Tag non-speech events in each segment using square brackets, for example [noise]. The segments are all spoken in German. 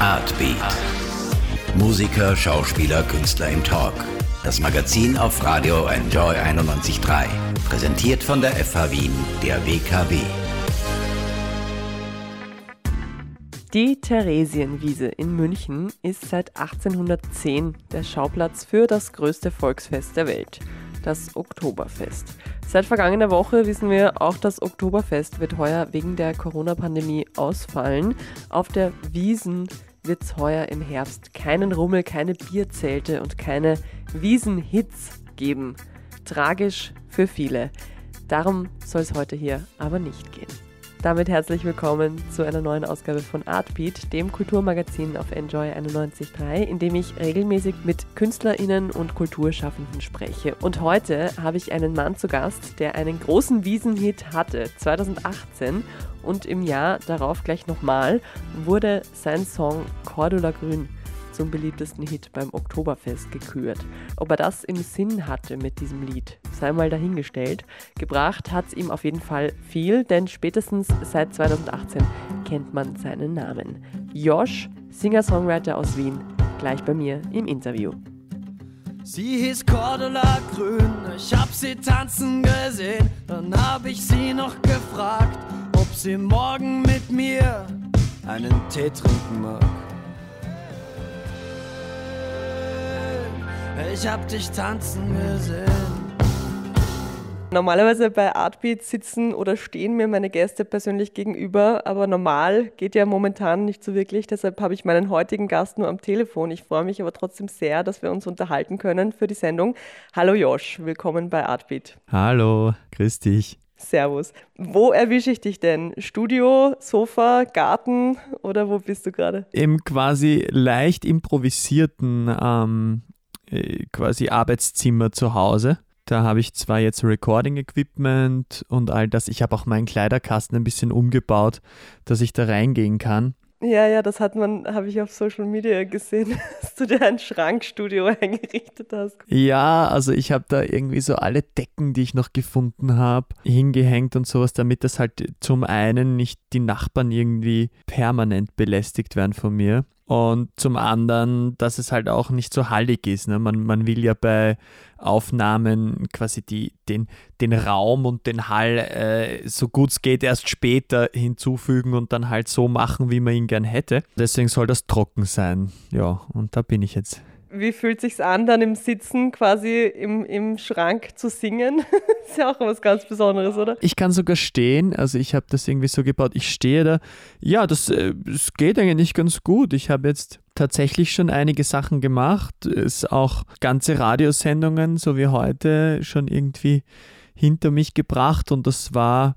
Artbeat. Musiker, Schauspieler, Künstler im Talk. Das Magazin auf Radio Enjoy 91.3. Präsentiert von der FH Wien, der WKW. Die Theresienwiese in München ist seit 1810 der Schauplatz für das größte Volksfest der Welt, das Oktoberfest. Seit vergangener Woche wissen wir, auch das Oktoberfest wird heuer wegen der Corona-Pandemie ausfallen. Auf der Wiesen wird es heuer im Herbst keinen Rummel, keine Bierzelte und keine Wiesenhits geben. Tragisch für viele. Darum soll es heute hier aber nicht gehen. Damit herzlich willkommen zu einer neuen Ausgabe von Artbeat, dem Kulturmagazin auf Enjoy 91.3, in dem ich regelmäßig mit KünstlerInnen und Kulturschaffenden spreche. Und heute habe ich einen Mann zu Gast, der einen großen Wiesenhit hatte, 2018 und im Jahr darauf gleich nochmal wurde sein Song Cordula Grün zum beliebtesten Hit beim Oktoberfest gekürt. Ob er das im Sinn hatte mit diesem Lied, sei mal dahingestellt. Gebracht hat es ihm auf jeden Fall viel, denn spätestens seit 2018 kennt man seinen Namen. Josh, Singer-Songwriter aus Wien, gleich bei mir im Interview. Sie hieß Cordula Grün, ich hab sie tanzen gesehen. Dann hab ich sie noch gefragt, ob sie morgen mit mir einen Tee trinken mag. Ich hab dich tanzen gesehen. Normalerweise bei Artbeat sitzen oder stehen mir meine Gäste persönlich gegenüber, aber normal geht ja momentan nicht so wirklich. Deshalb habe ich meinen heutigen Gast nur am Telefon. Ich freue mich aber trotzdem sehr, dass wir uns unterhalten können für die Sendung. Hallo Josh, willkommen bei Artbeat. Hallo, grüß dich. Servus. Wo erwische ich dich denn? Studio, Sofa, Garten oder wo bist du gerade? Im quasi leicht improvisierten ähm, äh, quasi Arbeitszimmer zu Hause. Da habe ich zwar jetzt Recording-Equipment und all das. Ich habe auch meinen Kleiderkasten ein bisschen umgebaut, dass ich da reingehen kann. Ja, ja, das hat man, habe ich auf Social Media gesehen, [laughs] dass du dir ein Schrankstudio [laughs] eingerichtet hast. Ja, also ich habe da irgendwie so alle Decken, die ich noch gefunden habe, hingehängt und sowas, damit das halt zum einen nicht die Nachbarn irgendwie permanent belästigt werden von mir und zum anderen, dass es halt auch nicht so hallig ist. Ne? Man, man will ja bei Aufnahmen quasi die, den, den Raum und den Hall äh, so gut es geht erst später hinzufügen und dann halt so machen, wie man ihn gern hätte. Deswegen soll das trocken sein. Ja, und da bin ich jetzt wie fühlt sich's an, dann im Sitzen quasi im, im Schrank zu singen? [laughs] ist ja auch was ganz Besonderes, oder? Ich kann sogar stehen, also ich habe das irgendwie so gebaut, ich stehe da. Ja, das, äh, das geht eigentlich ganz gut. Ich habe jetzt tatsächlich schon einige Sachen gemacht, ist auch ganze Radiosendungen, so wie heute, schon irgendwie hinter mich gebracht und das war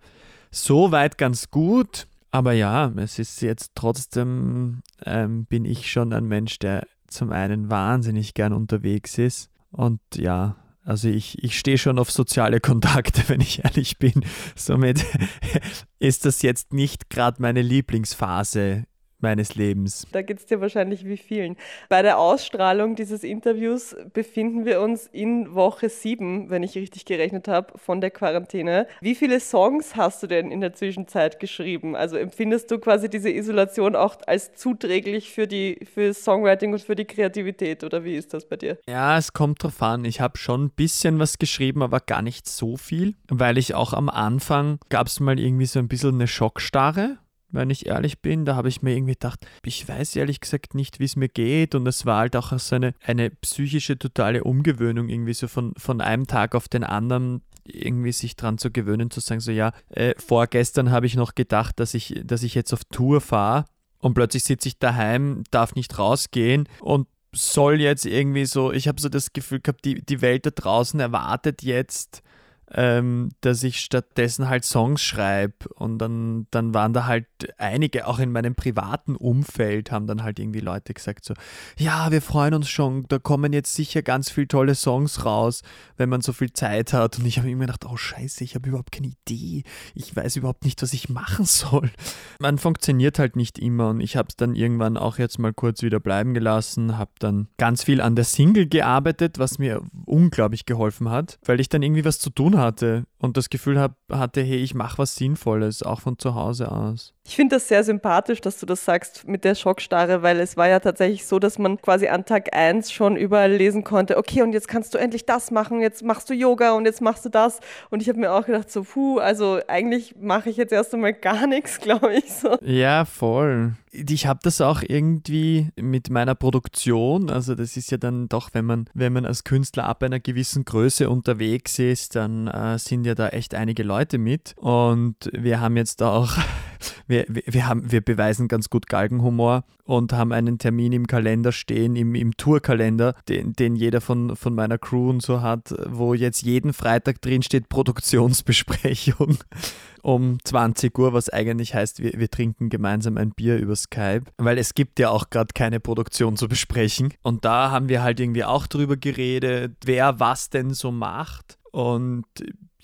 soweit ganz gut. Aber ja, es ist jetzt trotzdem, ähm, bin ich schon ein Mensch, der zum einen wahnsinnig gern unterwegs ist und ja, also ich, ich stehe schon auf soziale Kontakte, [laughs] wenn ich ehrlich bin. Somit [laughs] ist das jetzt nicht gerade meine Lieblingsphase meines Lebens. Da geht es dir wahrscheinlich wie vielen. Bei der Ausstrahlung dieses Interviews befinden wir uns in Woche 7, wenn ich richtig gerechnet habe, von der Quarantäne. Wie viele Songs hast du denn in der Zwischenzeit geschrieben? Also empfindest du quasi diese Isolation auch als zuträglich für die für Songwriting und für die Kreativität oder wie ist das bei dir? Ja, es kommt drauf an. Ich habe schon ein bisschen was geschrieben, aber gar nicht so viel, weil ich auch am Anfang gab es mal irgendwie so ein bisschen eine Schockstarre wenn ich ehrlich bin. Da habe ich mir irgendwie gedacht, ich weiß ehrlich gesagt nicht, wie es mir geht. Und es war halt auch so eine, eine psychische totale Umgewöhnung, irgendwie so von, von einem Tag auf den anderen irgendwie sich dran zu gewöhnen, zu sagen, so ja, äh, vorgestern habe ich noch gedacht, dass ich, dass ich jetzt auf Tour fahre und plötzlich sitze ich daheim, darf nicht rausgehen und soll jetzt irgendwie so, ich habe so das Gefühl gehabt, die, die Welt da draußen erwartet jetzt ähm, dass ich stattdessen halt Songs schreibe. Und dann, dann waren da halt einige, auch in meinem privaten Umfeld, haben dann halt irgendwie Leute gesagt so, ja, wir freuen uns schon, da kommen jetzt sicher ganz viele tolle Songs raus, wenn man so viel Zeit hat. Und ich habe mir gedacht, oh scheiße, ich habe überhaupt keine Idee. Ich weiß überhaupt nicht, was ich machen soll. Man funktioniert halt nicht immer und ich habe es dann irgendwann auch jetzt mal kurz wieder bleiben gelassen, habe dann ganz viel an der Single gearbeitet, was mir unglaublich geholfen hat, weil ich dann irgendwie was zu tun hatte hatte und das Gefühl hab, hatte, hey, ich mache was Sinnvolles, auch von zu Hause aus. Ich finde das sehr sympathisch, dass du das sagst mit der Schockstarre, weil es war ja tatsächlich so, dass man quasi an Tag 1 schon überall lesen konnte, okay, und jetzt kannst du endlich das machen, jetzt machst du Yoga und jetzt machst du das. Und ich habe mir auch gedacht, so, puh, also eigentlich mache ich jetzt erst einmal gar [laughs] nichts, glaube ich so. Ja, voll. Ich habe das auch irgendwie mit meiner Produktion, also das ist ja dann doch, wenn man, wenn man als Künstler ab einer gewissen Größe unterwegs ist, dann äh, sind ja da echt einige Leute mit. Und wir haben jetzt auch [laughs] wir, wir, haben, wir beweisen ganz gut Galgenhumor und haben einen Termin im Kalender stehen, im, im Tourkalender, den, den jeder von, von meiner Crew und so hat, wo jetzt jeden Freitag drin steht Produktionsbesprechung [laughs] um 20 Uhr, was eigentlich heißt, wir, wir trinken gemeinsam ein Bier über Skype, weil es gibt ja auch gerade keine Produktion zu besprechen. Und da haben wir halt irgendwie auch drüber geredet, wer was denn so macht. Und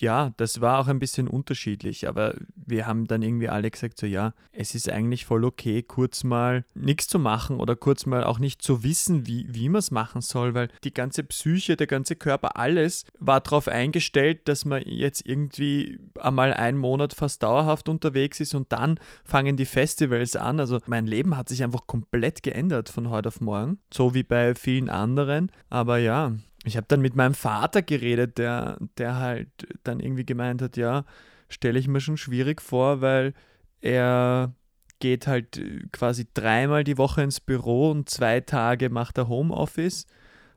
ja, das war auch ein bisschen unterschiedlich, aber wir haben dann irgendwie alle gesagt, so ja, es ist eigentlich voll okay, kurz mal nichts zu machen oder kurz mal auch nicht zu wissen, wie, wie man es machen soll, weil die ganze Psyche, der ganze Körper, alles war darauf eingestellt, dass man jetzt irgendwie einmal einen Monat fast dauerhaft unterwegs ist und dann fangen die Festivals an. Also mein Leben hat sich einfach komplett geändert von heute auf morgen, so wie bei vielen anderen. Aber ja, ich habe dann mit meinem Vater geredet, der, der halt dann irgendwie gemeint hat, ja, stelle ich mir schon schwierig vor, weil er geht halt quasi dreimal die Woche ins Büro und zwei Tage macht er Homeoffice.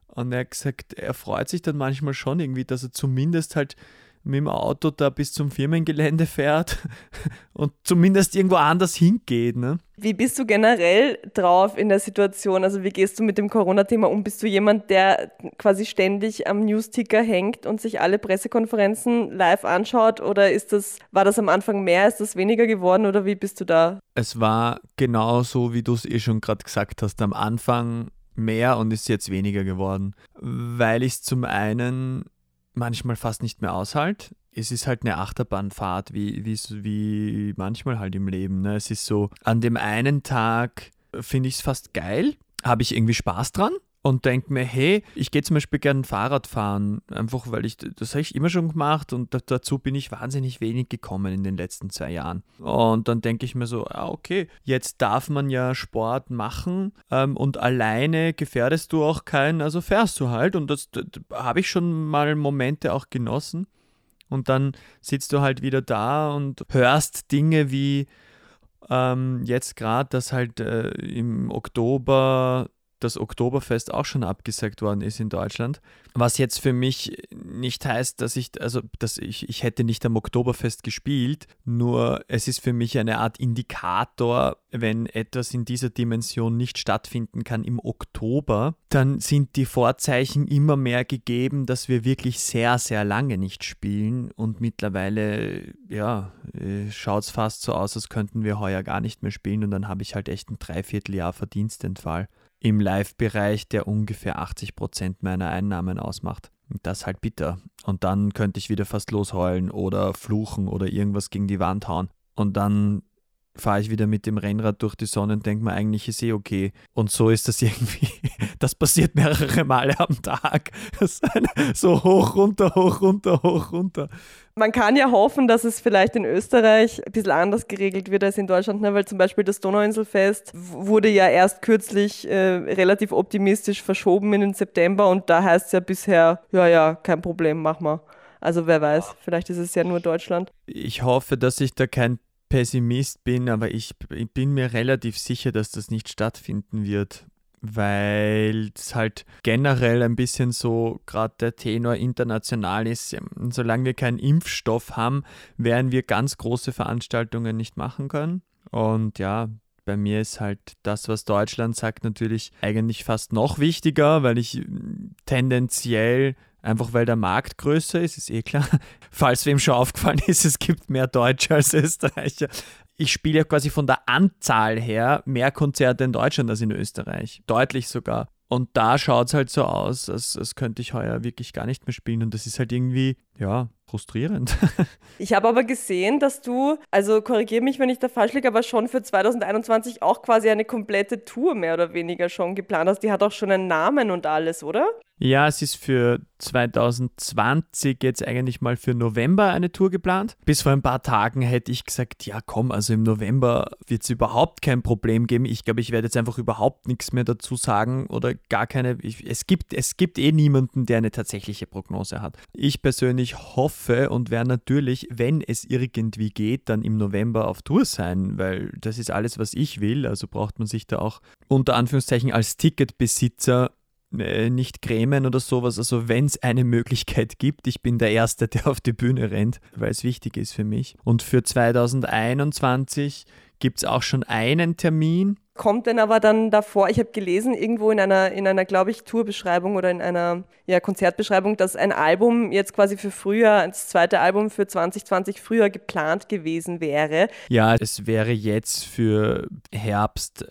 Und er hat gesagt, er freut sich dann manchmal schon irgendwie, dass er zumindest halt mit dem Auto da bis zum Firmengelände fährt [laughs] und zumindest irgendwo anders hingeht. Ne? Wie bist du generell drauf in der Situation? Also wie gehst du mit dem Corona-Thema um? Bist du jemand, der quasi ständig am Newsticker hängt und sich alle Pressekonferenzen live anschaut? Oder ist das, war das am Anfang mehr, ist das weniger geworden oder wie bist du da? Es war genau so, wie du es eh schon gerade gesagt hast. Am Anfang mehr und ist jetzt weniger geworden, weil ich es zum einen manchmal fast nicht mehr aushalt. Es ist halt eine Achterbahnfahrt, wie, wie, wie manchmal halt im Leben. Ne? Es ist so, an dem einen Tag finde ich es fast geil, habe ich irgendwie Spaß dran und denke mir, hey, ich gehe zum Beispiel gerne Fahrrad fahren, einfach weil ich, das habe ich immer schon gemacht und dazu bin ich wahnsinnig wenig gekommen in den letzten zwei Jahren. Und dann denke ich mir so, ah, okay, jetzt darf man ja Sport machen ähm, und alleine gefährdest du auch keinen, also fährst du halt und das, das habe ich schon mal Momente auch genossen. Und dann sitzt du halt wieder da und hörst Dinge wie ähm, jetzt gerade, dass halt äh, im Oktober das Oktoberfest auch schon abgesagt worden ist in Deutschland. Was jetzt für mich nicht heißt, dass ich, also dass ich, ich hätte nicht am Oktoberfest gespielt, nur es ist für mich eine Art Indikator, wenn etwas in dieser Dimension nicht stattfinden kann im Oktober, dann sind die Vorzeichen immer mehr gegeben, dass wir wirklich sehr, sehr lange nicht spielen und mittlerweile, ja, äh, schaut es fast so aus, als könnten wir heuer gar nicht mehr spielen und dann habe ich halt echt ein Dreivierteljahr Verdienstentfall im Live-Bereich, der ungefähr 80 Prozent meiner Einnahmen ausmacht. Das ist halt bitter. Und dann könnte ich wieder fast losheulen oder fluchen oder irgendwas gegen die Wand hauen. Und dann fahre ich wieder mit dem Rennrad durch die Sonne und denke mir, eigentlich ist eh okay. Und so ist das [laughs] irgendwie, das passiert mehrere Male am Tag. so hoch, runter, hoch, runter, hoch, runter. Man kann ja hoffen, dass es vielleicht in Österreich ein bisschen anders geregelt wird als in Deutschland, ne? weil zum Beispiel das Donauinselfest wurde ja erst kürzlich äh, relativ optimistisch verschoben in den September und da heißt es ja bisher, ja, ja, kein Problem, mach mal. Also wer weiß, vielleicht ist es ja nur Deutschland. Ich hoffe, dass ich da kein Pessimist bin, aber ich, ich bin mir relativ sicher, dass das nicht stattfinden wird weil es halt generell ein bisschen so gerade der Tenor international ist. Solange wir keinen Impfstoff haben, werden wir ganz große Veranstaltungen nicht machen können. Und ja, bei mir ist halt das, was Deutschland sagt, natürlich eigentlich fast noch wichtiger, weil ich tendenziell Einfach weil der Markt größer ist, ist eh klar. [laughs] Falls wem schon aufgefallen ist, es gibt mehr Deutsche als Österreicher. Ich spiele ja quasi von der Anzahl her mehr Konzerte in Deutschland als in Österreich. Deutlich sogar. Und da schaut es halt so aus, als, als könnte ich heuer wirklich gar nicht mehr spielen. Und das ist halt irgendwie, ja, frustrierend. [laughs] ich habe aber gesehen, dass du, also korrigiere mich, wenn ich da falsch liege, aber schon für 2021 auch quasi eine komplette Tour mehr oder weniger schon geplant hast. Die hat auch schon einen Namen und alles, oder? Ja, es ist für 2020 jetzt eigentlich mal für November eine Tour geplant. Bis vor ein paar Tagen hätte ich gesagt, ja komm, also im November wird es überhaupt kein Problem geben. Ich glaube, ich werde jetzt einfach überhaupt nichts mehr dazu sagen oder gar keine. Ich, es, gibt, es gibt eh niemanden, der eine tatsächliche Prognose hat. Ich persönlich hoffe und werde natürlich, wenn es irgendwie geht, dann im November auf Tour sein, weil das ist alles, was ich will. Also braucht man sich da auch unter Anführungszeichen als Ticketbesitzer äh, nicht grämen oder sowas. Also wenn es eine Möglichkeit gibt, ich bin der Erste, [laughs] der auf die Bühne rennt, weil es wichtig ist für mich. Und für 2021 gibt es auch schon einen Termin. Kommt denn aber dann davor, ich habe gelesen, irgendwo in einer, in einer glaube ich, Tourbeschreibung oder in einer ja, Konzertbeschreibung, dass ein Album jetzt quasi für Frühjahr, das zweite Album für 2020 früher geplant gewesen wäre. Ja, es wäre jetzt für Herbst äh,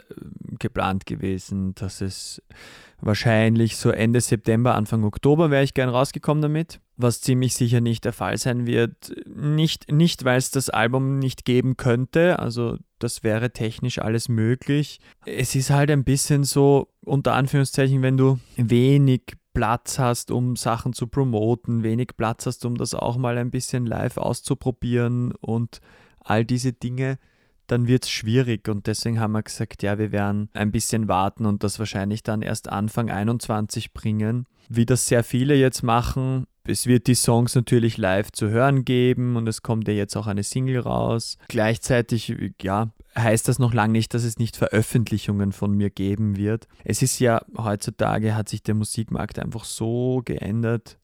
geplant gewesen, dass es wahrscheinlich so Ende September, Anfang Oktober wäre ich gern rausgekommen damit, was ziemlich sicher nicht der Fall sein wird. Nicht, nicht weil es das Album nicht geben könnte, also das wäre technisch alles möglich. Es ist halt ein bisschen so, unter Anführungszeichen, wenn du wenig Platz hast, um Sachen zu promoten, wenig Platz hast, um das auch mal ein bisschen live auszuprobieren und all diese Dinge, dann wird es schwierig. Und deswegen haben wir gesagt, ja, wir werden ein bisschen warten und das wahrscheinlich dann erst Anfang 21 bringen. Wie das sehr viele jetzt machen, es wird die Songs natürlich live zu hören geben und es kommt ja jetzt auch eine Single raus. Gleichzeitig, ja, heißt das noch lange nicht, dass es nicht Veröffentlichungen von mir geben wird. Es ist ja heutzutage hat sich der Musikmarkt einfach so geändert.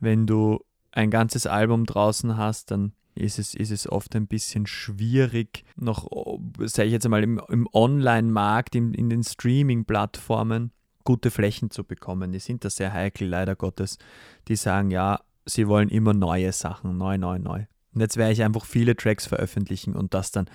Wenn du ein ganzes Album draußen hast, dann ist es, ist es oft ein bisschen schwierig, noch, sage ich jetzt einmal, im, im Online-Markt, in, in den Streaming-Plattformen gute Flächen zu bekommen. Die sind da sehr heikel, leider Gottes. Die sagen, ja, sie wollen immer neue Sachen, neu, neu, neu. Und jetzt werde ich einfach viele Tracks veröffentlichen und das dann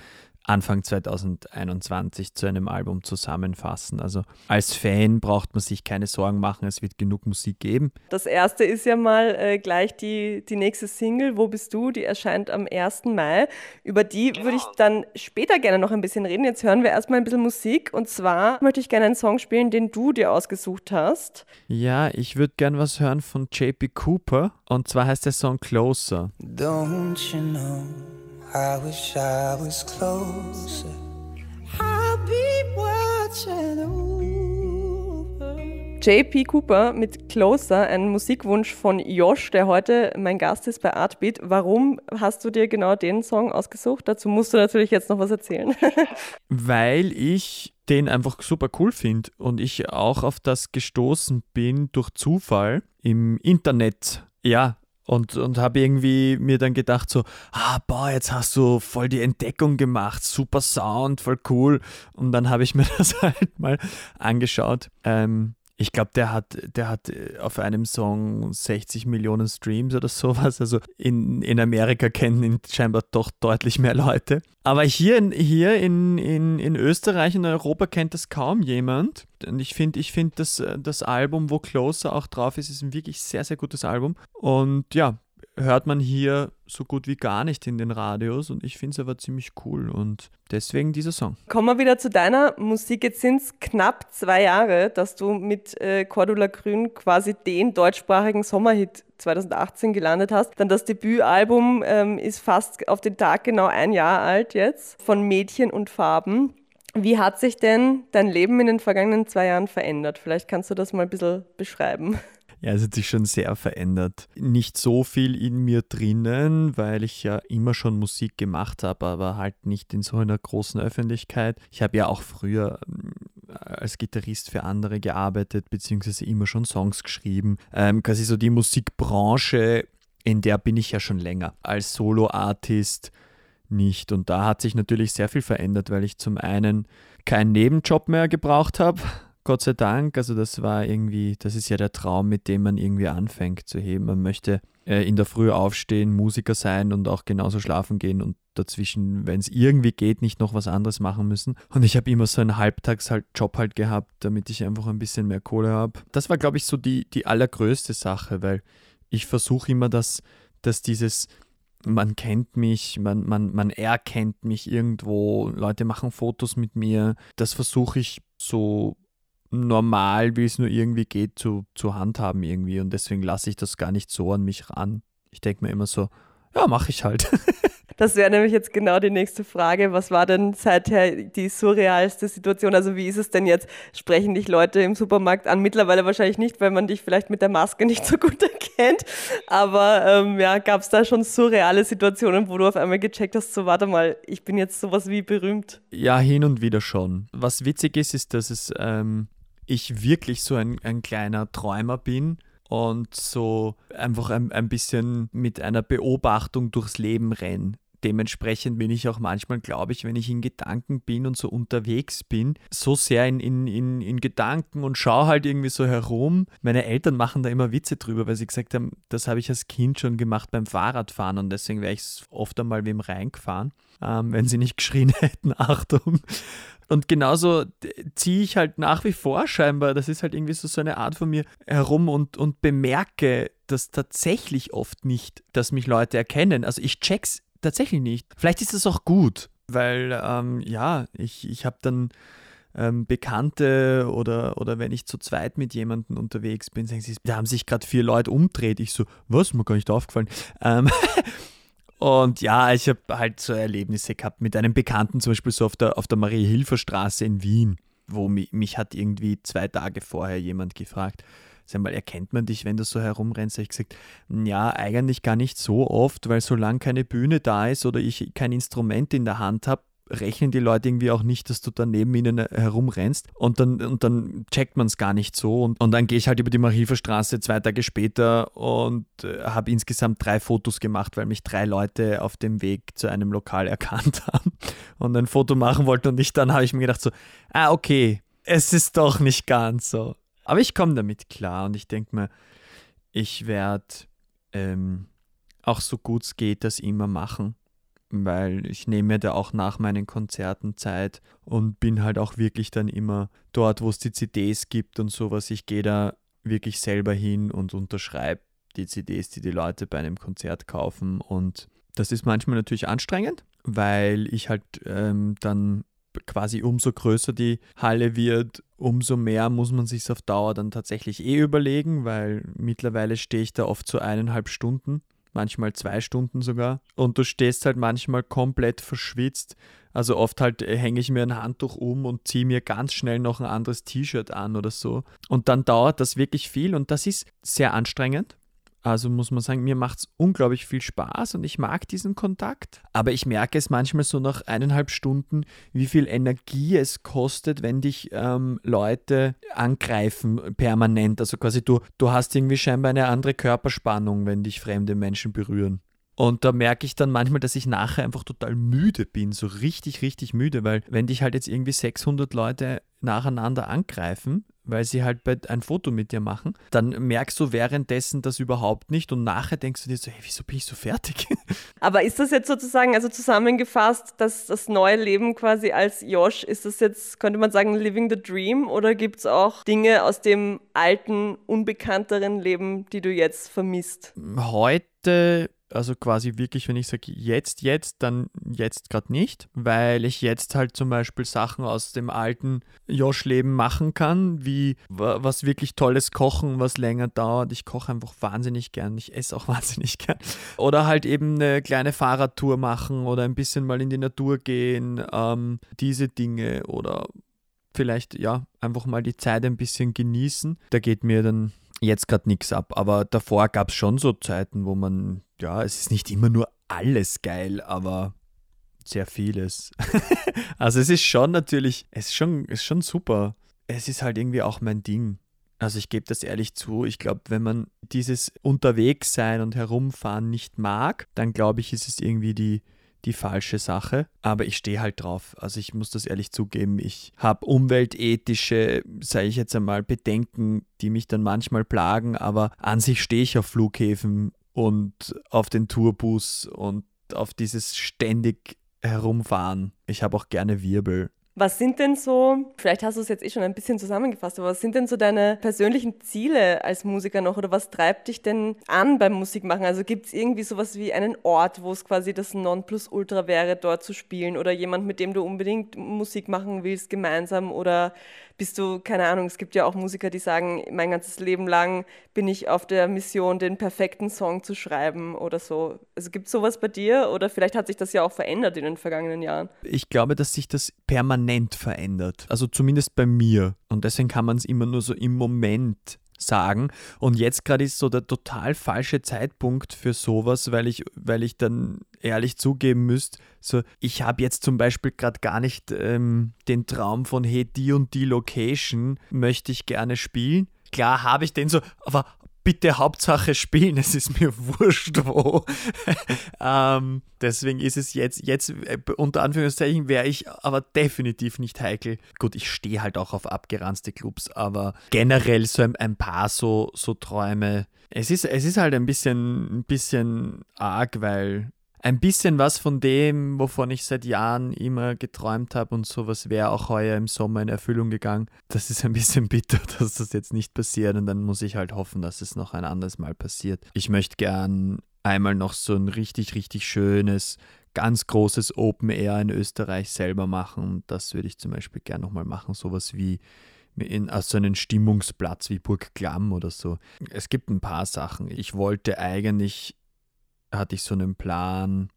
Anfang 2021 zu einem Album zusammenfassen. Also als Fan braucht man sich keine Sorgen machen, es wird genug Musik geben. Das erste ist ja mal äh, gleich die, die nächste Single, Wo bist du? Die erscheint am 1. Mai. Über die genau. würde ich dann später gerne noch ein bisschen reden. Jetzt hören wir erstmal ein bisschen Musik und zwar möchte ich gerne einen Song spielen, den du dir ausgesucht hast. Ja, ich würde gerne was hören von JP Cooper und zwar heißt der Song Closer. Don't you know? I wish I was closer. I'll be watching over. JP Cooper mit Closer, ein Musikwunsch von Josh, der heute mein Gast ist bei Artbeat. Warum hast du dir genau den Song ausgesucht? Dazu musst du natürlich jetzt noch was erzählen. [laughs] Weil ich den einfach super cool finde und ich auch auf das gestoßen bin durch Zufall im Internet. Ja, und, und habe irgendwie mir dann gedacht so, ah, boah, jetzt hast du voll die Entdeckung gemacht, super Sound, voll cool. Und dann habe ich mir [laughs] das halt mal angeschaut. Ähm, ich glaube, der hat, der hat äh, auf einem Song 60 Millionen Streams oder sowas. Also in, in Amerika kennen ihn scheinbar doch deutlich mehr Leute. Aber hier, in, hier in, in, in Österreich und Europa kennt das kaum jemand. Und ich finde, ich find das, äh, das Album, wo Closer auch drauf ist, ist ein wirklich sehr, sehr gutes Album. Und ja, hört man hier so gut wie gar nicht in den Radios und ich finde es aber ziemlich cool und deswegen dieser Song. Kommen wir wieder zu deiner Musik. Jetzt sind es knapp zwei Jahre, dass du mit äh, Cordula Grün quasi den deutschsprachigen Sommerhit 2018 gelandet hast. Dann das Debütalbum ähm, ist fast auf den Tag genau ein Jahr alt jetzt von Mädchen und Farben. Wie hat sich denn dein Leben in den vergangenen zwei Jahren verändert? Vielleicht kannst du das mal ein bisschen beschreiben. Ja, es hat sich schon sehr verändert. Nicht so viel in mir drinnen, weil ich ja immer schon Musik gemacht habe, aber halt nicht in so einer großen Öffentlichkeit. Ich habe ja auch früher äh, als Gitarrist für andere gearbeitet, beziehungsweise immer schon Songs geschrieben. Ähm, quasi so die Musikbranche, in der bin ich ja schon länger. Als Solo-Artist nicht. Und da hat sich natürlich sehr viel verändert, weil ich zum einen keinen Nebenjob mehr gebraucht habe Gott sei Dank. Also das war irgendwie, das ist ja der Traum, mit dem man irgendwie anfängt zu heben. Man möchte äh, in der Früh aufstehen, Musiker sein und auch genauso schlafen gehen und dazwischen, wenn es irgendwie geht, nicht noch was anderes machen müssen. Und ich habe immer so einen Halbtags-Job halt gehabt, damit ich einfach ein bisschen mehr Kohle habe. Das war, glaube ich, so die, die allergrößte Sache, weil ich versuche immer, dass, dass dieses man kennt mich, man, man, man erkennt mich irgendwo, Leute machen Fotos mit mir. Das versuche ich so normal, wie es nur irgendwie geht, zu, zu handhaben irgendwie. Und deswegen lasse ich das gar nicht so an mich ran. Ich denke mir immer so, ja, mache ich halt. [laughs] Das wäre nämlich jetzt genau die nächste Frage. Was war denn seither die surrealste Situation? Also wie ist es denn jetzt? Sprechen dich Leute im Supermarkt an? Mittlerweile wahrscheinlich nicht, weil man dich vielleicht mit der Maske nicht so gut [laughs] erkennt. Aber ähm, ja, gab es da schon surreale Situationen, wo du auf einmal gecheckt hast, so warte mal, ich bin jetzt sowas wie berühmt? Ja, hin und wieder schon. Was witzig ist, ist, dass es ähm, ich wirklich so ein, ein kleiner Träumer bin und so einfach ein, ein bisschen mit einer Beobachtung durchs Leben renne dementsprechend bin ich auch manchmal, glaube ich, wenn ich in Gedanken bin und so unterwegs bin, so sehr in, in, in, in Gedanken und schaue halt irgendwie so herum. Meine Eltern machen da immer Witze drüber, weil sie gesagt haben, das habe ich als Kind schon gemacht beim Fahrradfahren und deswegen wäre ich oft einmal wem reingefahren, ähm, wenn sie nicht geschrien [laughs] hätten, Achtung. Und genauso ziehe ich halt nach wie vor scheinbar, das ist halt irgendwie so, so eine Art von mir herum und, und bemerke das tatsächlich oft nicht, dass mich Leute erkennen. Also ich check's tatsächlich nicht. Vielleicht ist das auch gut, weil ähm, ja, ich, ich habe dann ähm, Bekannte oder, oder wenn ich zu zweit mit jemandem unterwegs bin, sagen sie, da haben sich gerade vier Leute umdreht. Ich so, was, mir gar nicht aufgefallen. Ähm, [laughs] und ja, ich habe halt so Erlebnisse gehabt mit einem Bekannten, zum Beispiel so auf der, auf der Marie-Hilfer-Straße in Wien, wo mich, mich hat irgendwie zwei Tage vorher jemand gefragt, sag mal, erkennt man dich, wenn du so herumrennst? Habe ich gesagt, ja, eigentlich gar nicht so oft, weil solange keine Bühne da ist oder ich kein Instrument in der Hand habe, rechnen die Leute irgendwie auch nicht, dass du dann neben ihnen herumrennst und dann, und dann checkt man es gar nicht so und, und dann gehe ich halt über die Mariferstraße zwei Tage später und äh, habe insgesamt drei Fotos gemacht, weil mich drei Leute auf dem Weg zu einem Lokal erkannt [laughs] haben und ein Foto machen wollten und ich dann habe ich mir gedacht so, ah okay, es ist doch nicht ganz so. Aber ich komme damit klar und ich denke mir, ich werde ähm, auch so gut es geht das immer machen, weil ich nehme mir da auch nach meinen Konzerten Zeit und bin halt auch wirklich dann immer dort, wo es die CDs gibt und sowas. Ich gehe da wirklich selber hin und unterschreibe die CDs, die die Leute bei einem Konzert kaufen und das ist manchmal natürlich anstrengend, weil ich halt ähm, dann quasi umso größer die Halle wird, umso mehr muss man sich auf Dauer dann tatsächlich eh überlegen, weil mittlerweile stehe ich da oft so eineinhalb Stunden, manchmal zwei Stunden sogar. Und du stehst halt manchmal komplett verschwitzt. Also oft halt äh, hänge ich mir ein Handtuch um und ziehe mir ganz schnell noch ein anderes T-Shirt an oder so. Und dann dauert das wirklich viel und das ist sehr anstrengend. Also muss man sagen, mir macht es unglaublich viel Spaß und ich mag diesen Kontakt. Aber ich merke es manchmal so nach eineinhalb Stunden, wie viel Energie es kostet, wenn dich ähm, Leute angreifen permanent. Also quasi du, du hast irgendwie scheinbar eine andere Körperspannung, wenn dich fremde Menschen berühren. Und da merke ich dann manchmal, dass ich nachher einfach total müde bin, so richtig, richtig müde, weil wenn dich halt jetzt irgendwie 600 Leute nacheinander angreifen, weil sie halt ein Foto mit dir machen, dann merkst du währenddessen das überhaupt nicht und nachher denkst du dir so, hey, wieso bin ich so fertig? [laughs] Aber ist das jetzt sozusagen, also zusammengefasst, dass das neue Leben quasi als Josh, ist das jetzt, könnte man sagen, living the dream oder gibt es auch Dinge aus dem alten, unbekannteren Leben, die du jetzt vermisst? Heute also quasi wirklich, wenn ich sage jetzt, jetzt, dann jetzt gerade nicht, weil ich jetzt halt zum Beispiel Sachen aus dem alten Josh-Leben machen kann, wie was wirklich tolles Kochen, was länger dauert. Ich koche einfach wahnsinnig gern, ich esse auch [laughs] wahnsinnig gern. Oder halt eben eine kleine Fahrradtour machen oder ein bisschen mal in die Natur gehen, ähm, diese Dinge oder vielleicht ja einfach mal die Zeit ein bisschen genießen. Da geht mir dann jetzt gerade nichts ab. Aber davor gab es schon so Zeiten, wo man, ja, es ist nicht immer nur alles geil, aber sehr vieles. [laughs] also es ist schon natürlich, es ist schon, ist schon super. Es ist halt irgendwie auch mein Ding. Also ich gebe das ehrlich zu, ich glaube, wenn man dieses Unterwegssein und Herumfahren nicht mag, dann glaube ich, ist es irgendwie die, die falsche Sache. Aber ich stehe halt drauf. Also ich muss das ehrlich zugeben. Ich habe umweltethische, sage ich jetzt einmal, Bedenken, die mich dann manchmal plagen. Aber an sich stehe ich auf Flughäfen und auf den Tourbus und auf dieses ständig herumfahren. Ich habe auch gerne Wirbel. Was sind denn so, vielleicht hast du es jetzt eh schon ein bisschen zusammengefasst, aber was sind denn so deine persönlichen Ziele als Musiker noch oder was treibt dich denn an beim Musikmachen? Also gibt es irgendwie sowas wie einen Ort, wo es quasi das Nonplusultra wäre, dort zu spielen oder jemand, mit dem du unbedingt Musik machen willst, gemeinsam oder bist du, keine Ahnung, es gibt ja auch Musiker, die sagen, mein ganzes Leben lang bin ich auf der Mission, den perfekten Song zu schreiben oder so. Also gibt es sowas bei dir oder vielleicht hat sich das ja auch verändert in den vergangenen Jahren? Ich glaube, dass sich das permanent verändert. Also zumindest bei mir. Und deswegen kann man es immer nur so im Moment sagen. Und jetzt gerade ist so der total falsche Zeitpunkt für sowas, weil ich, weil ich dann ehrlich zugeben müsste, so ich habe jetzt zum Beispiel gerade gar nicht ähm, den Traum von hey, die und die Location möchte ich gerne spielen. Klar habe ich den so, aber bitte Hauptsache spielen, es ist mir wurscht wo. [laughs] ähm, deswegen ist es jetzt, jetzt äh, unter Anführungszeichen wäre ich aber definitiv nicht heikel. Gut, ich stehe halt auch auf abgeranzte Clubs, aber generell so ein, ein paar so, so Träume. Es ist, es ist halt ein bisschen, ein bisschen arg, weil ein bisschen was von dem, wovon ich seit Jahren immer geträumt habe und sowas wäre auch heuer im Sommer in Erfüllung gegangen. Das ist ein [laughs] bisschen bitter, dass das jetzt nicht passiert und dann muss ich halt hoffen, dass es noch ein anderes Mal passiert. Ich möchte gern einmal noch so ein richtig, richtig schönes, ganz großes Open Air in Österreich selber machen. Das würde ich zum Beispiel gern nochmal machen, sowas wie in also einen Stimmungsplatz wie Burg Klamm oder so. Es gibt ein paar Sachen. Ich wollte eigentlich hatte ich so einen Plan,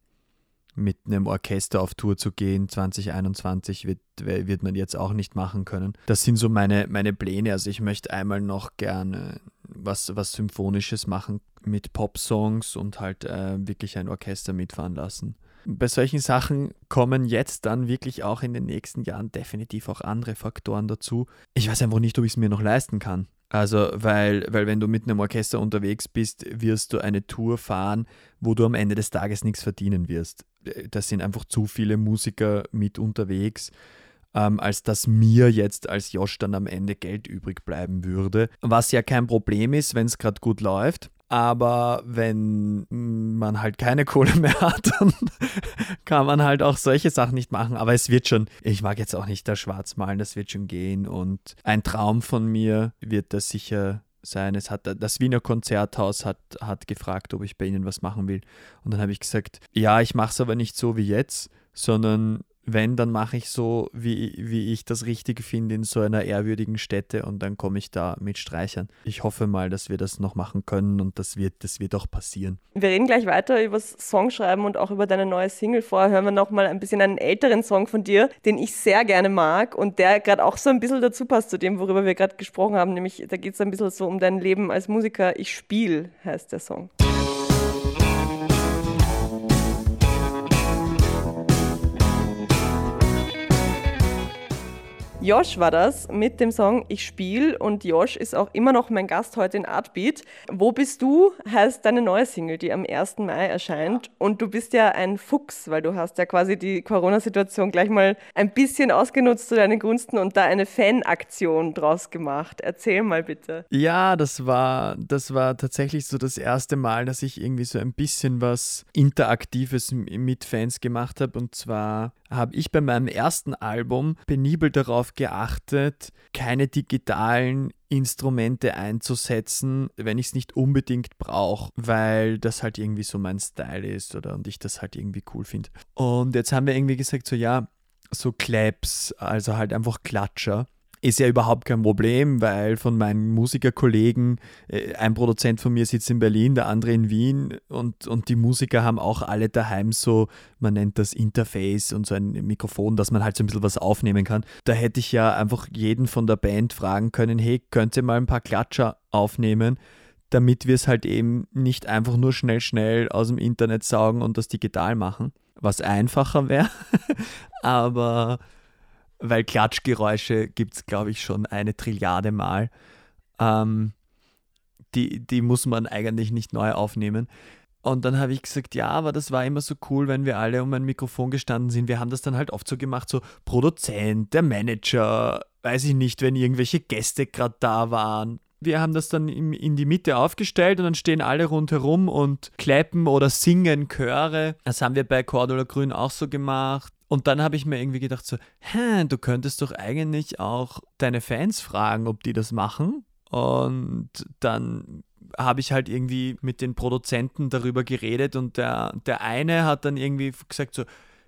mit einem Orchester auf Tour zu gehen. 2021 wird, wird man jetzt auch nicht machen können. Das sind so meine, meine Pläne. Also ich möchte einmal noch gerne was, was Symphonisches machen mit Pop-Songs und halt äh, wirklich ein Orchester mitfahren lassen. Bei solchen Sachen kommen jetzt dann wirklich auch in den nächsten Jahren definitiv auch andere Faktoren dazu. Ich weiß einfach nicht, ob ich es mir noch leisten kann. Also, weil, weil wenn du mit einem Orchester unterwegs bist, wirst du eine Tour fahren, wo du am Ende des Tages nichts verdienen wirst. Da sind einfach zu viele Musiker mit unterwegs, ähm, als dass mir jetzt als Josh dann am Ende Geld übrig bleiben würde. Was ja kein Problem ist, wenn es gerade gut läuft. Aber wenn man halt keine Kohle mehr hat, dann [laughs] kann man halt auch solche Sachen nicht machen. Aber es wird schon, ich mag jetzt auch nicht da schwarz malen, das wird schon gehen. Und ein Traum von mir wird das sicher sein. Es hat das Wiener Konzerthaus hat, hat gefragt, ob ich bei ihnen was machen will. Und dann habe ich gesagt, ja, ich mache es aber nicht so wie jetzt, sondern wenn, dann mache ich so, wie, wie ich das richtig finde, in so einer ehrwürdigen Stätte und dann komme ich da mit Streichern. Ich hoffe mal, dass wir das noch machen können und das wird, das wird auch passieren. Wir reden gleich weiter über Songschreiben und auch über deine neue Single. Vorher hören wir noch mal ein bisschen einen älteren Song von dir, den ich sehr gerne mag und der gerade auch so ein bisschen dazu passt zu dem, worüber wir gerade gesprochen haben. Nämlich, da geht es ein bisschen so um dein Leben als Musiker. Ich spiele, heißt der Song. Josh war das mit dem Song Ich spiel und Josh ist auch immer noch mein Gast heute in Artbeat. Wo bist du heißt deine neue Single, die am 1. Mai erscheint und du bist ja ein Fuchs, weil du hast ja quasi die Corona-Situation gleich mal ein bisschen ausgenutzt zu deinen Gunsten und da eine Fanaktion draus gemacht. Erzähl mal bitte. Ja, das war, das war tatsächlich so das erste Mal, dass ich irgendwie so ein bisschen was Interaktives mit Fans gemacht habe und zwar habe ich bei meinem ersten Album penibel darauf geachtet, keine digitalen Instrumente einzusetzen, wenn ich es nicht unbedingt brauche, weil das halt irgendwie so mein Style ist oder und ich das halt irgendwie cool finde. Und jetzt haben wir irgendwie gesagt, so ja, so Claps, also halt einfach Klatscher ist ja überhaupt kein Problem, weil von meinen Musikerkollegen, äh, ein Produzent von mir sitzt in Berlin, der andere in Wien und, und die Musiker haben auch alle daheim so, man nennt das Interface und so ein Mikrofon, dass man halt so ein bisschen was aufnehmen kann. Da hätte ich ja einfach jeden von der Band fragen können, hey, könnt ihr mal ein paar Klatscher aufnehmen? damit wir es halt eben nicht einfach nur schnell, schnell aus dem Internet saugen und das digital machen, was einfacher wäre. [laughs] Aber weil Klatschgeräusche gibt es, glaube ich, schon eine Trilliarde Mal. Ähm, die, die muss man eigentlich nicht neu aufnehmen. Und dann habe ich gesagt, ja, aber das war immer so cool, wenn wir alle um ein Mikrofon gestanden sind. Wir haben das dann halt oft so gemacht, so Produzent, der Manager, weiß ich nicht, wenn irgendwelche Gäste gerade da waren. Wir haben das dann in die Mitte aufgestellt und dann stehen alle rundherum und klappen oder singen Chöre. Das haben wir bei Cordula Grün auch so gemacht. Und dann habe ich mir irgendwie gedacht, so, hä, du könntest doch eigentlich auch deine Fans fragen, ob die das machen. Und dann habe ich halt irgendwie mit den Produzenten darüber geredet und der, der eine hat dann irgendwie gesagt so,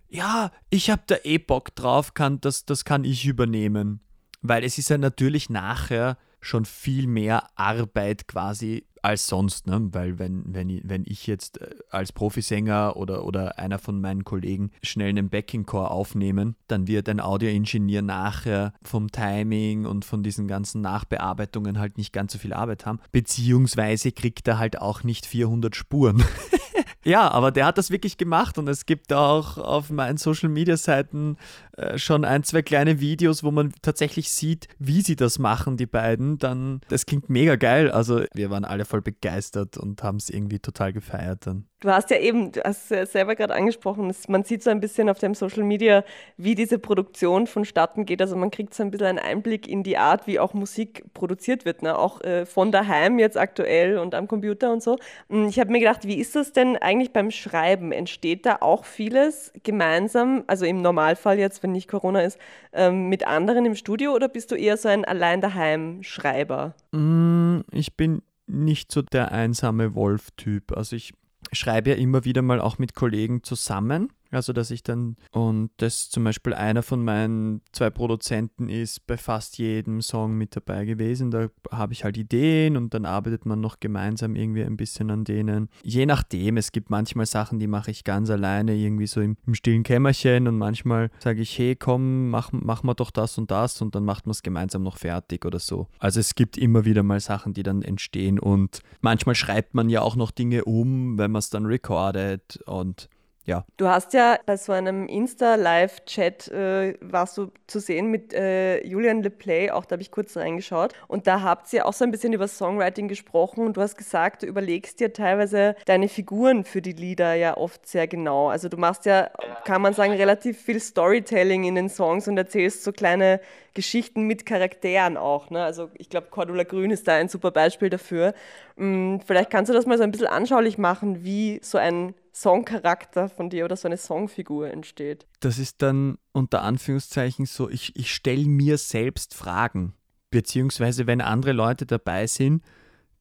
ja, ich habe da eh Bock drauf, kann, das, das kann ich übernehmen. Weil es ist ja natürlich nachher schon viel mehr Arbeit quasi als sonst, ne? weil wenn, wenn, wenn ich jetzt äh, als Profisänger oder, oder einer von meinen Kollegen schnell einen Backing-Core aufnehmen, dann wird ein Audioingenieur nachher vom Timing und von diesen ganzen Nachbearbeitungen halt nicht ganz so viel Arbeit haben, beziehungsweise kriegt er halt auch nicht 400 Spuren. [laughs] Ja, aber der hat das wirklich gemacht und es gibt auch auf meinen Social Media Seiten äh, schon ein, zwei kleine Videos, wo man tatsächlich sieht, wie sie das machen, die beiden. Dann, das klingt mega geil. Also, wir waren alle voll begeistert und haben es irgendwie total gefeiert dann. Du hast ja eben, du hast ja selber gerade angesprochen, man sieht so ein bisschen auf dem Social Media, wie diese Produktion vonstatten geht. Also man kriegt so ein bisschen einen Einblick in die Art, wie auch Musik produziert wird, ne? auch äh, von daheim jetzt aktuell und am Computer und so. Hm, ich habe mir gedacht, wie ist das denn eigentlich beim Schreiben? Entsteht da auch vieles gemeinsam, also im Normalfall jetzt, wenn nicht Corona ist, ähm, mit anderen im Studio oder bist du eher so ein allein daheim Schreiber? Mm, ich bin nicht so der einsame Wolf-Typ. Also ich schreibe ja immer wieder mal auch mit Kollegen zusammen. Also, dass ich dann, und das zum Beispiel einer von meinen zwei Produzenten ist bei fast jedem Song mit dabei gewesen. Da habe ich halt Ideen und dann arbeitet man noch gemeinsam irgendwie ein bisschen an denen. Je nachdem, es gibt manchmal Sachen, die mache ich ganz alleine, irgendwie so im, im stillen Kämmerchen und manchmal sage ich, hey, komm, mach, mach mal doch das und das und dann macht man es gemeinsam noch fertig oder so. Also es gibt immer wieder mal Sachen, die dann entstehen und manchmal schreibt man ja auch noch Dinge um, wenn man es dann recordet und ja. Du hast ja bei so einem Insta-Live-Chat äh, warst du zu sehen mit äh, Julian LePlay, auch da habe ich kurz reingeschaut. Und da habt ihr auch so ein bisschen über Songwriting gesprochen und du hast gesagt, du überlegst dir teilweise deine Figuren für die Lieder ja oft sehr genau. Also du machst ja, kann man sagen, relativ viel Storytelling in den Songs und erzählst so kleine Geschichten mit Charakteren auch. Ne? Also ich glaube, Cordula Grün ist da ein super Beispiel dafür. Hm, vielleicht kannst du das mal so ein bisschen anschaulich machen, wie so ein Songcharakter von dir oder so eine Songfigur entsteht. Das ist dann unter Anführungszeichen so, ich, ich stelle mir selbst Fragen. Beziehungsweise wenn andere Leute dabei sind,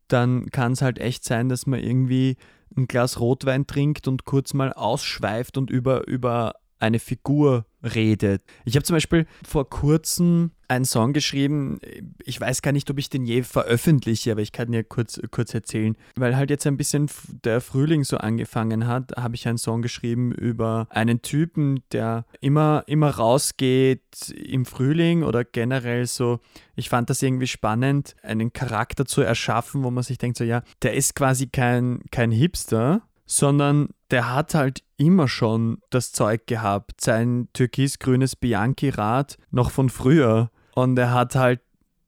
dann kann es halt echt sein, dass man irgendwie ein Glas Rotwein trinkt und kurz mal ausschweift und über, über eine Figur redet. Ich habe zum Beispiel vor kurzem einen Song geschrieben, ich weiß gar nicht, ob ich den je veröffentliche, aber ich kann dir kurz, kurz erzählen, weil halt jetzt ein bisschen der Frühling so angefangen hat, habe ich einen Song geschrieben über einen Typen, der immer, immer rausgeht im Frühling oder generell so, ich fand das irgendwie spannend, einen Charakter zu erschaffen, wo man sich denkt, so ja, der ist quasi kein, kein Hipster, sondern der hat halt immer schon das Zeug gehabt, sein türkisgrünes Bianchi-Rad noch von früher. Und er hat halt,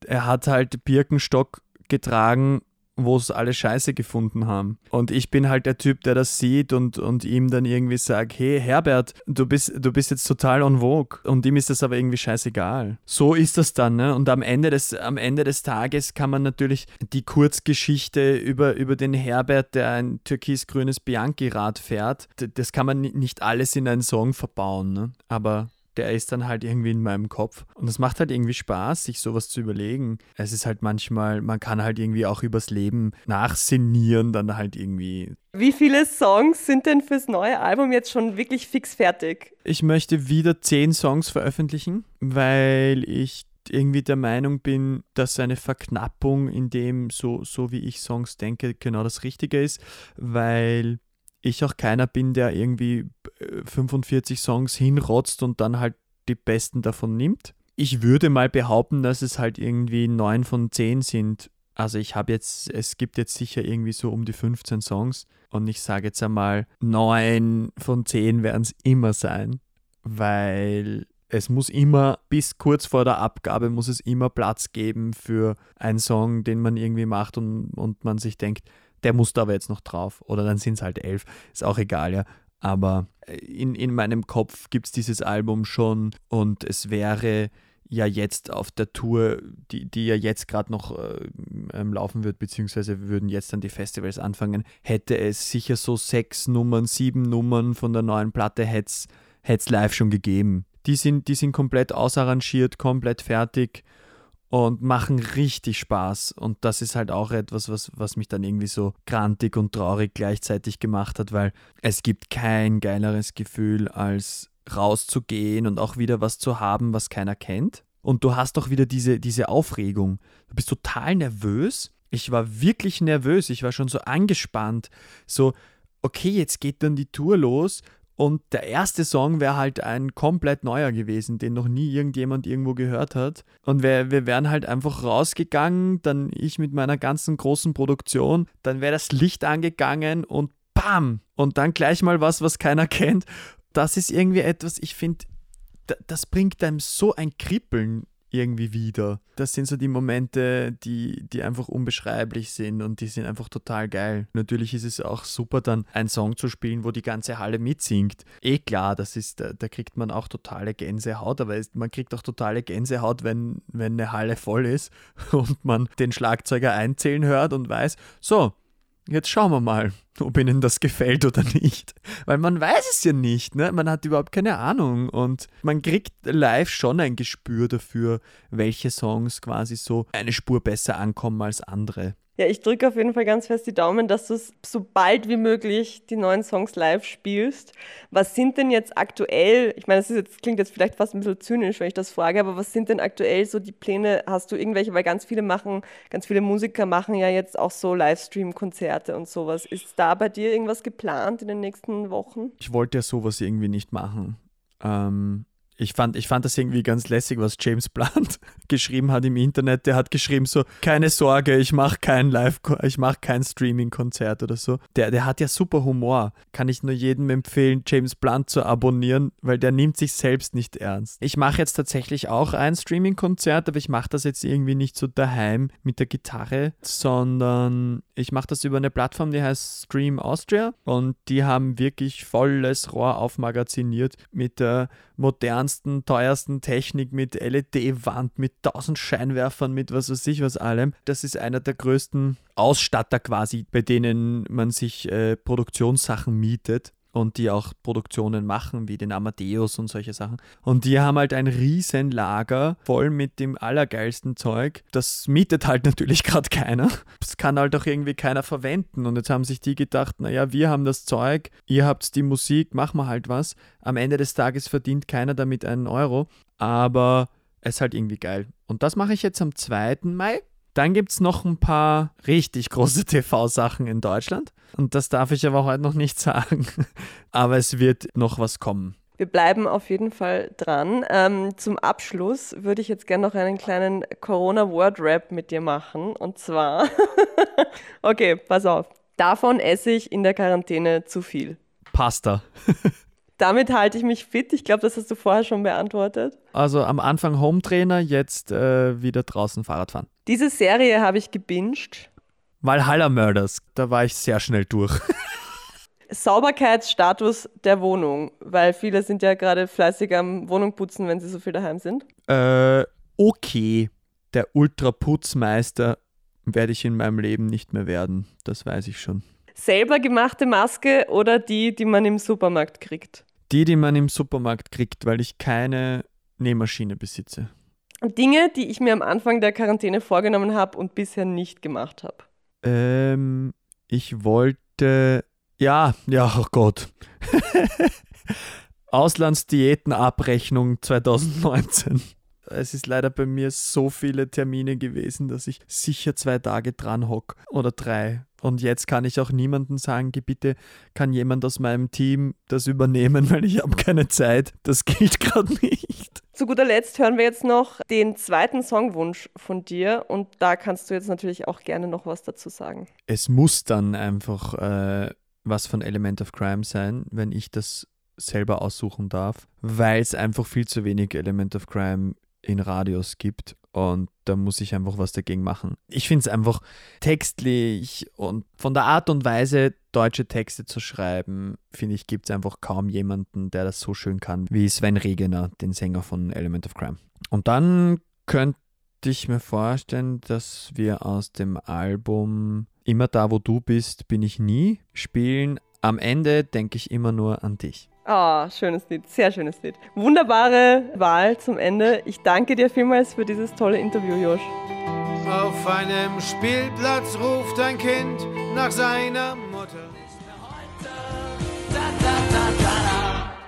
er hat halt Birkenstock getragen wo es alle scheiße gefunden haben. Und ich bin halt der Typ, der das sieht und, und ihm dann irgendwie sagt, hey Herbert, du bist, du bist jetzt total on vogue. Und ihm ist das aber irgendwie scheißegal. So ist das dann, ne? Und am Ende des, am Ende des Tages kann man natürlich die Kurzgeschichte über, über den Herbert, der ein türkisgrünes Bianchi-Rad fährt, das kann man nicht alles in einen Song verbauen, ne? Aber der ist dann halt irgendwie in meinem Kopf. Und es macht halt irgendwie Spaß, sich sowas zu überlegen. Es ist halt manchmal, man kann halt irgendwie auch übers Leben nachsinnieren, dann halt irgendwie. Wie viele Songs sind denn fürs neue Album jetzt schon wirklich fix fertig? Ich möchte wieder zehn Songs veröffentlichen, weil ich irgendwie der Meinung bin, dass eine Verknappung in dem, so, so wie ich Songs denke, genau das Richtige ist, weil ich auch keiner bin, der irgendwie 45 äh, Songs hinrotzt und dann halt die besten davon nimmt. Ich würde mal behaupten, dass es halt irgendwie 9 von 10 sind. Also ich habe jetzt, es gibt jetzt sicher irgendwie so um die 15 Songs und ich sage jetzt einmal, 9 von 10 werden es immer sein, weil es muss immer, bis kurz vor der Abgabe, muss es immer Platz geben für einen Song, den man irgendwie macht und, und man sich denkt, der muss da aber jetzt noch drauf. Oder dann sind es halt elf. Ist auch egal, ja. Aber äh, in, in meinem Kopf gibt es dieses Album schon und es wäre ja jetzt auf der Tour, die, die ja jetzt gerade noch äh, ähm, laufen wird, beziehungsweise würden jetzt dann die Festivals anfangen, hätte es sicher so sechs Nummern, sieben Nummern von der neuen Platte hätte es live schon gegeben. Die sind, die sind komplett ausarrangiert, komplett fertig und machen richtig Spaß. Und das ist halt auch etwas, was, was mich dann irgendwie so grantig und traurig gleichzeitig gemacht hat, weil es gibt kein geileres Gefühl, als rauszugehen und auch wieder was zu haben, was keiner kennt. Und du hast doch wieder diese, diese Aufregung. Du bist total nervös. Ich war wirklich nervös. Ich war schon so angespannt. So, okay, jetzt geht dann die Tour los und der erste Song wäre halt ein komplett neuer gewesen, den noch nie irgendjemand irgendwo gehört hat. Und wir, wir wären halt einfach rausgegangen, dann ich mit meiner ganzen großen Produktion, dann wäre das Licht angegangen und bam! Und dann gleich mal was, was keiner [laughs] kennt. Das ist irgendwie etwas, ich finde, das bringt einem so ein Kribbeln irgendwie wieder. Das sind so die Momente, die, die einfach unbeschreiblich sind und die sind einfach total geil. Natürlich ist es auch super, dann einen Song zu spielen, wo die ganze Halle mitsingt. Eh klar, das ist, da, da kriegt man auch totale Gänsehaut, aber es, man kriegt auch totale Gänsehaut, wenn, wenn eine Halle voll ist [laughs] und man den Schlagzeuger einzählen hört und weiß, so, Jetzt schauen wir mal, [laughs] ob Ihnen das gefällt oder nicht. Weil man weiß es ja nicht, ne? Man hat überhaupt keine Ahnung und man kriegt live schon ein Gespür dafür, welche Songs quasi so eine Spur besser ankommen als andere. Ja, ich drücke auf jeden Fall ganz fest die Daumen, dass du so bald wie möglich die neuen Songs live spielst. Was sind denn jetzt aktuell, ich meine, das jetzt, klingt jetzt vielleicht fast ein bisschen zynisch, wenn ich das frage, aber was sind denn aktuell so die Pläne? Hast du irgendwelche, weil ganz viele machen, ganz viele Musiker machen ja jetzt auch so Livestream-Konzerte und sowas. Ist da bei dir irgendwas geplant in den nächsten Wochen? Ich wollte ja sowas irgendwie nicht machen. Ähm, ich fand, ich fand das irgendwie ganz lässig, was James Blunt [laughs] geschrieben hat im Internet. Der hat geschrieben so, keine Sorge, ich mache kein Live, ich mache kein Streaming-Konzert oder so. Der, der hat ja super Humor. Kann ich nur jedem empfehlen, James Blunt zu abonnieren, weil der nimmt sich selbst nicht ernst. Ich mache jetzt tatsächlich auch ein Streaming-Konzert, aber ich mache das jetzt irgendwie nicht so daheim mit der Gitarre, sondern ich mache das über eine Plattform, die heißt Stream Austria und die haben wirklich volles Rohr aufmagaziniert mit der modernsten, teuersten Technik, mit LED-Wand, mit tausend Scheinwerfern, mit was weiß ich was allem. Das ist einer der größten Ausstatter quasi, bei denen man sich äh, Produktionssachen mietet und die auch Produktionen machen, wie den Amadeus und solche Sachen. Und die haben halt ein riesen Lager voll mit dem allergeilsten Zeug. Das mietet halt [laughs] natürlich gerade keiner. Das kann halt auch irgendwie keiner verwenden. Und jetzt haben sich die gedacht, naja, wir haben das Zeug, ihr habt die Musik, machen wir halt was. Am Ende des Tages verdient keiner damit einen Euro, aber es ist halt irgendwie geil. Und das mache ich jetzt am 2. Mai. Dann gibt es noch ein paar richtig große [laughs] TV-Sachen in Deutschland. Und das darf ich aber heute noch nicht [laughs] sagen. aber es wird noch was kommen. Wir bleiben auf jeden Fall dran. Ähm, zum Abschluss würde ich jetzt gerne noch einen kleinen Corona-Word-Rap mit dir machen. Und zwar, [laughs] okay, pass auf. Davon esse ich in der Quarantäne zu viel. Pasta. Damit halte ich mich fit. Ich glaube, das hast du vorher schon beantwortet. Also am Anfang Hometrainer, jetzt äh, wieder draußen Fahrrad fahren. Diese Serie habe ich gebinged. Valhalla Murders, da war ich sehr schnell durch. [laughs] Sauberkeitsstatus der Wohnung, weil viele sind ja gerade fleißig am Wohnung putzen, wenn sie so viel daheim sind. Äh, okay. Der Ultraputzmeister werde ich in meinem Leben nicht mehr werden. Das weiß ich schon. Selber gemachte Maske oder die, die man im Supermarkt kriegt? Die, die man im Supermarkt kriegt, weil ich keine Nähmaschine besitze. Dinge, die ich mir am Anfang der Quarantäne vorgenommen habe und bisher nicht gemacht habe. Ähm, ich wollte. Ja, ja, oh Gott. [laughs] Auslandsdiätenabrechnung 2019. Es ist leider bei mir so viele Termine gewesen, dass ich sicher zwei Tage dran hock oder drei. Und jetzt kann ich auch niemandem sagen, bitte kann jemand aus meinem Team das übernehmen, [laughs] weil ich habe keine Zeit. Das gilt gerade nicht. Zu guter Letzt hören wir jetzt noch den zweiten Songwunsch von dir und da kannst du jetzt natürlich auch gerne noch was dazu sagen. Es muss dann einfach äh, was von Element of Crime sein, wenn ich das selber aussuchen darf, weil es einfach viel zu wenig Element of Crime in Radios gibt und da muss ich einfach was dagegen machen. Ich finde es einfach textlich und von der Art und Weise, deutsche Texte zu schreiben, finde ich, gibt es einfach kaum jemanden, der das so schön kann wie Sven Regener, den Sänger von Element of Crime. Und dann könnte ich mir vorstellen, dass wir aus dem Album Immer da, wo du bist, bin ich nie spielen. Am Ende denke ich immer nur an dich. Ah, oh, schönes Lied, sehr schönes Lied. Wunderbare Wahl zum Ende. Ich danke dir vielmals für dieses tolle Interview, Josh. Auf einem Spielplatz ruft ein Kind nach seiner Mutter.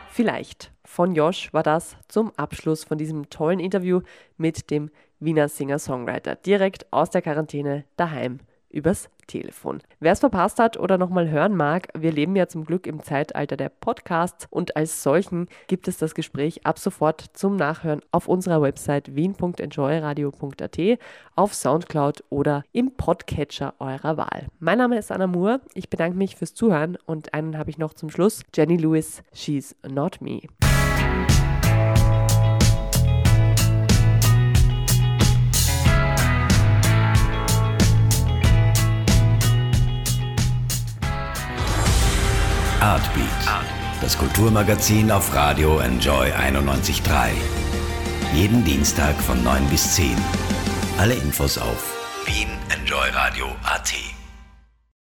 Vielleicht von Josh war das zum Abschluss von diesem tollen Interview mit dem Wiener Singer-Songwriter direkt aus der Quarantäne daheim übers Telefon. Wer es verpasst hat oder nochmal hören mag, wir leben ja zum Glück im Zeitalter der Podcasts und als solchen gibt es das Gespräch ab sofort zum Nachhören auf unserer Website wien.enjoyradio.at, auf Soundcloud oder im Podcatcher eurer Wahl. Mein Name ist Anna Moore, ich bedanke mich fürs Zuhören und einen habe ich noch zum Schluss, Jenny Lewis, She's Not Me. Artbeat, das Kulturmagazin auf Radio Enjoy 91.3. Jeden Dienstag von 9 bis 10. Alle Infos auf wienenjoyradio.at.